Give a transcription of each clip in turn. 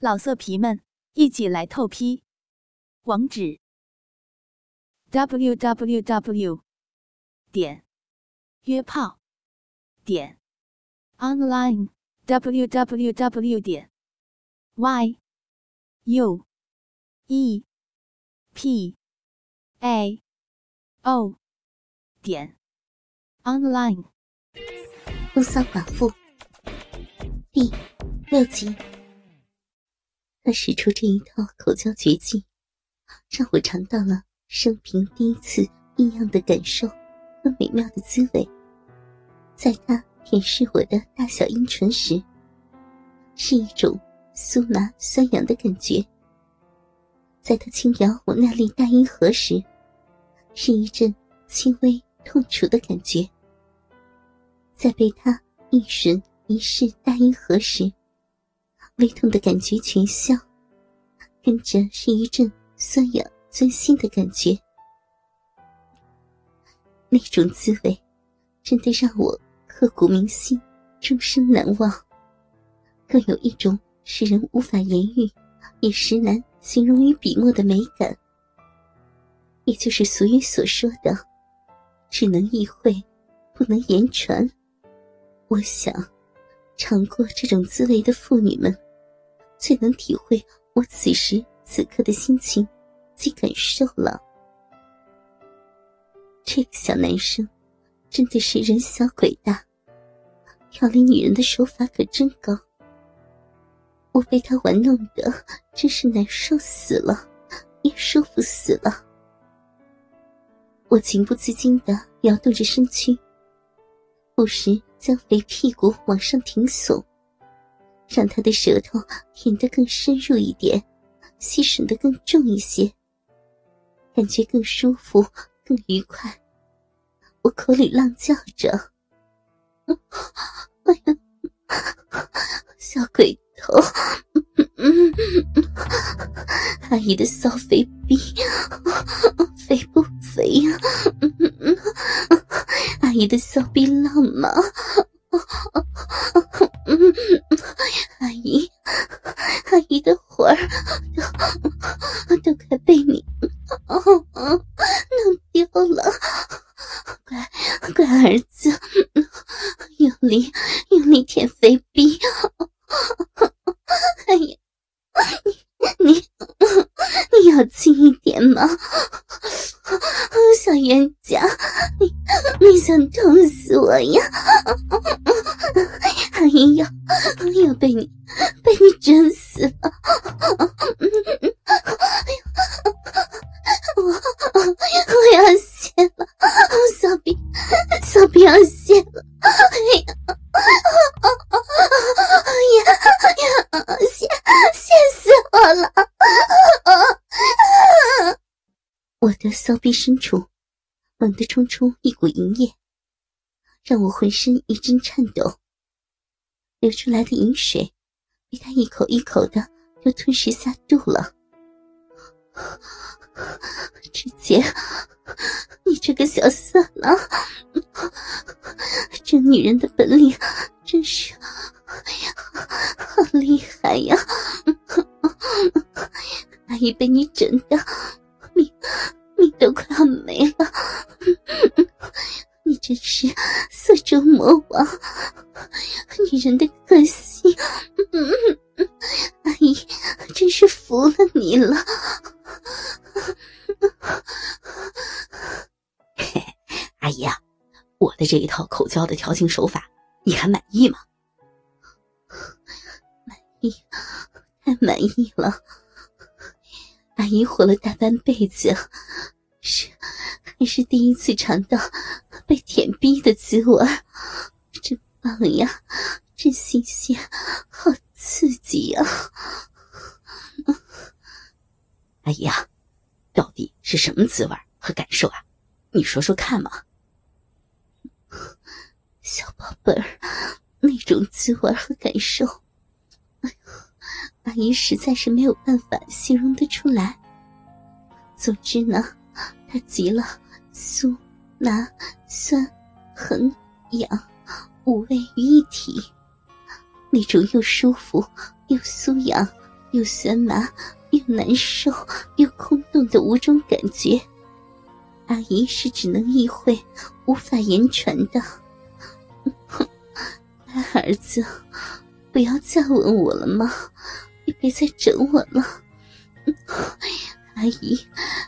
老色皮们，一起来透批！网址：w w w 点约炮点 online w w w 点 y u e p a o 点 online。风骚寡妇第六集。他使出这一套口交绝技，让我尝到了生平第一次异样的感受和美妙的滋味。在他舔舐我的大小阴唇时，是一种酥麻酸痒的感觉；在他轻摇我那粒大阴核时，是一阵轻微痛楚的感觉；在被他一吮一试大阴核时，微痛的感觉全消，跟着是一阵酸痒钻心的感觉。那种滋味，真的让我刻骨铭心，终身难忘。更有一种使人无法言喻，也实难形容于笔墨的美感。也就是俗语所说的“只能意会，不能言传”。我想，尝过这种滋味的妇女们。最能体会我此时此刻的心情及感受了。这个小男生真的是人小鬼大，调理女人的手法可真高。我被他玩弄的真是难受死了，也舒服死了。我情不自禁的摇动着身躯，不时将肥屁股往上挺耸。让他的舌头舔得更深入一点，吸吮得更重一些，感觉更舒服、更愉快。我口里浪叫着：“哎呀，小鬼头，阿姨的骚肥逼，肥不肥呀？阿姨的骚逼浪吗？”嗯 阿姨，阿姨的魂儿都 都快被你弄丢了，乖乖儿子，用力用力舔肥逼，哎呀，你你你要轻一点嘛，小冤家，你你想痛死我呀？哎呀要要被你被你整死了！我我要泄了，小兵小兵要泄了！哎呀哎呀哎呀！泄泄死我了！我的骚逼深处猛地冲出一股淫液，让我浑身一阵颤抖。流出来的饮水，被他一口一口的就吞食下肚了。直接，你这个小色狼，这女人的本领真是，哎呀，好厉害呀！阿姨被你整的，命命都快要没了。你真是色中魔王，女人的个性，阿姨真是服了你了。阿姨啊，我的这一套口交的调情手法，你还满意吗？满意，太满意了。阿姨活了大半辈子，是还是第一次尝到。被舔逼的滋味，真棒呀！真新鲜，好刺激呀！阿姨啊，到底是什么滋味和感受啊？你说说看嘛。小宝贝儿，那种滋味和感受，阿姨实在是没有办法形容得出来。总之呢，它极了酥。麻、酸、很、痒，五味于一体，那种又舒服又酥痒又酸麻又难受又空洞的五种感觉，阿姨是只能意会，无法言传的。儿子，不要再吻我了吗？你别再整我了。阿姨，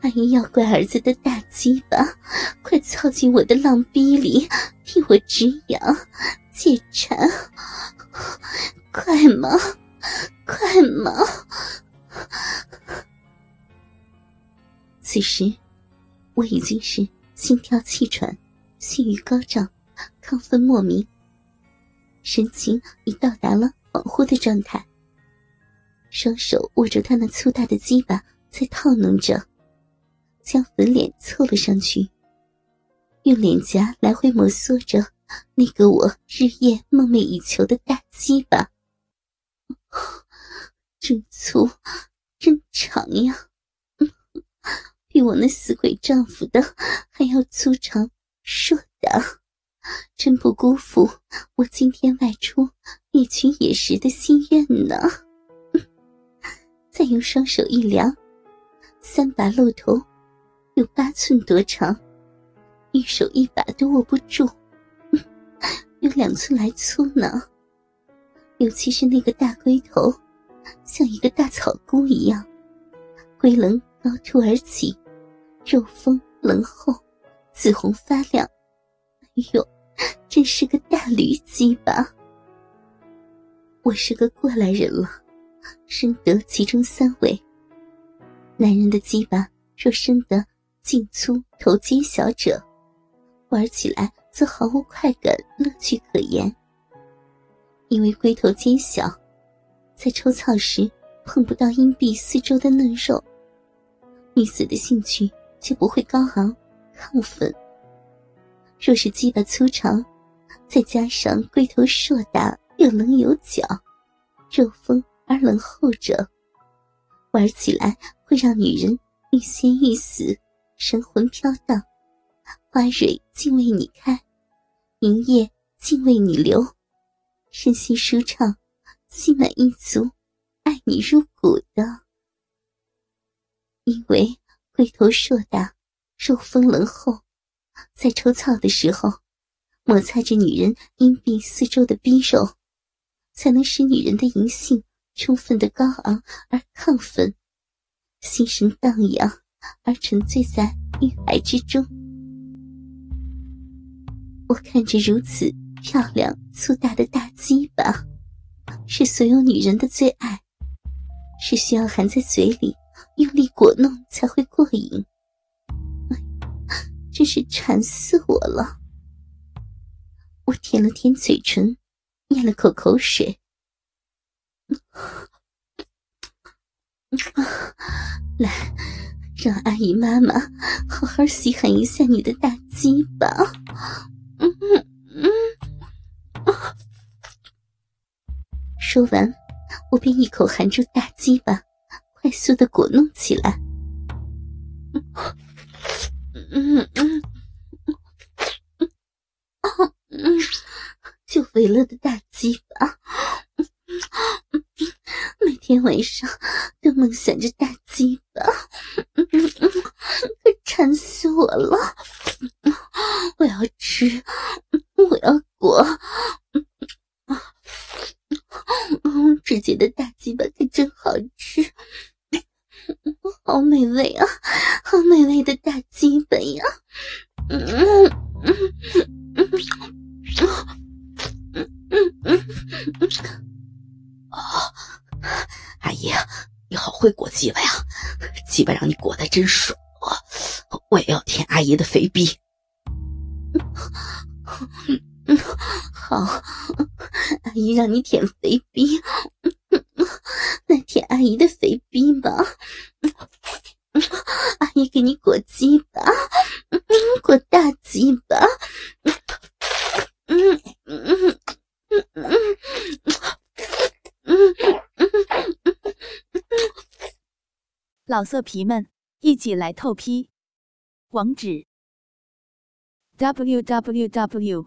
阿姨要乖儿子的大鸡巴，快操进我的浪逼里，替我止痒解馋，快吗？快吗？此时，我已经是心跳气喘、性欲高涨、亢奋莫名，神情已到达了恍惚的状态，双手握着他那粗大的鸡巴。在套弄着，将粉脸凑了上去，用脸颊来回摩挲着那个我日夜梦寐以求的大鸡巴，真粗，真长呀，比我那死鬼丈夫的还要粗长硕大，真不辜负我今天外出夜群野食的心愿呢。再用双手一量。三把露头，有八寸多长，一手一把都握不住，两寸来粗呢。尤其是那个大龟头，像一个大草菇一样，龟棱高凸而起，肉丰棱厚，紫红发亮。哎呦，真是个大驴鸡巴！我是个过来人了，深得其中三味。男人的鸡巴若生得劲粗、头尖小者，玩起来则毫无快感、乐趣可言。因为龟头尖小，在抽草时碰不到阴壁四周的嫩肉，女子的兴趣就不会高昂、亢奋。若是鸡巴粗长，再加上龟头硕大又棱有角、肉丰而棱厚者，玩起来。会让女人欲仙欲死，神魂飘荡，花蕊尽为你开，云叶尽为你流，身心舒畅，心满意足，爱你入骨的。因为龟头硕大，肉丰棱厚，在抽草的时候，摩擦着女人阴壁四周的逼肉，才能使女人的淫性充分的高昂而亢奋。心神荡漾，而沉醉在欲海之中。我看着如此漂亮粗大的大鸡巴，是所有女人的最爱，是需要含在嘴里用力果弄才会过瘾。真是馋死我了！我舔了舔嘴唇，咽了口口水。来，让阿姨妈妈好好稀罕一下你的大鸡巴。嗯嗯嗯。说完，我便一口含住大鸡巴，快速的果弄起来。嗯嗯嗯嗯嗯嗯，就为了的大鸡巴。每天晚上都梦想着大鸡巴，可馋死我了！我要吃，我要裹。直接的大鸡巴可真好吃，好美味啊！好美味的大鸡巴呀！嗯嗯嗯嗯嗯嗯嗯。哦，阿姨，你好会裹鸡巴呀！鸡巴让你裹的真爽，我也要舔阿姨的肥逼。好，阿姨让你舔肥逼，来舔阿姨的肥逼吧。阿姨给你裹鸡巴，裹大鸡巴。嗯嗯嗯嗯。老色皮们，一起来透批！网址：w w w